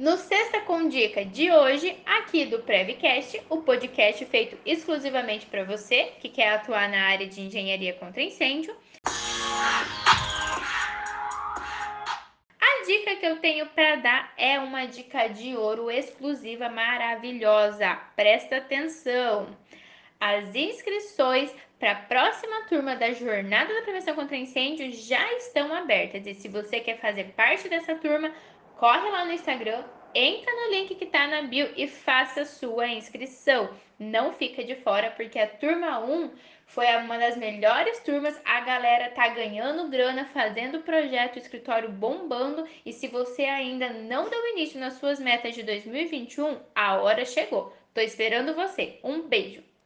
No Sexta com Dica de hoje, aqui do Prevcast, o podcast feito exclusivamente para você que quer atuar na área de engenharia contra incêndio. A dica que eu tenho para dar é uma dica de ouro exclusiva maravilhosa. Presta atenção! As inscrições para a próxima turma da Jornada da Prevenção contra Incêndio já estão abertas. E se você quer fazer parte dessa turma, corre lá no Instagram, entra no link que está na bio e faça sua inscrição. Não fica de fora, porque a turma 1 foi uma das melhores turmas. A galera tá ganhando grana, fazendo projeto, escritório bombando. E se você ainda não deu início nas suas metas de 2021, a hora chegou. Tô esperando você. Um beijo!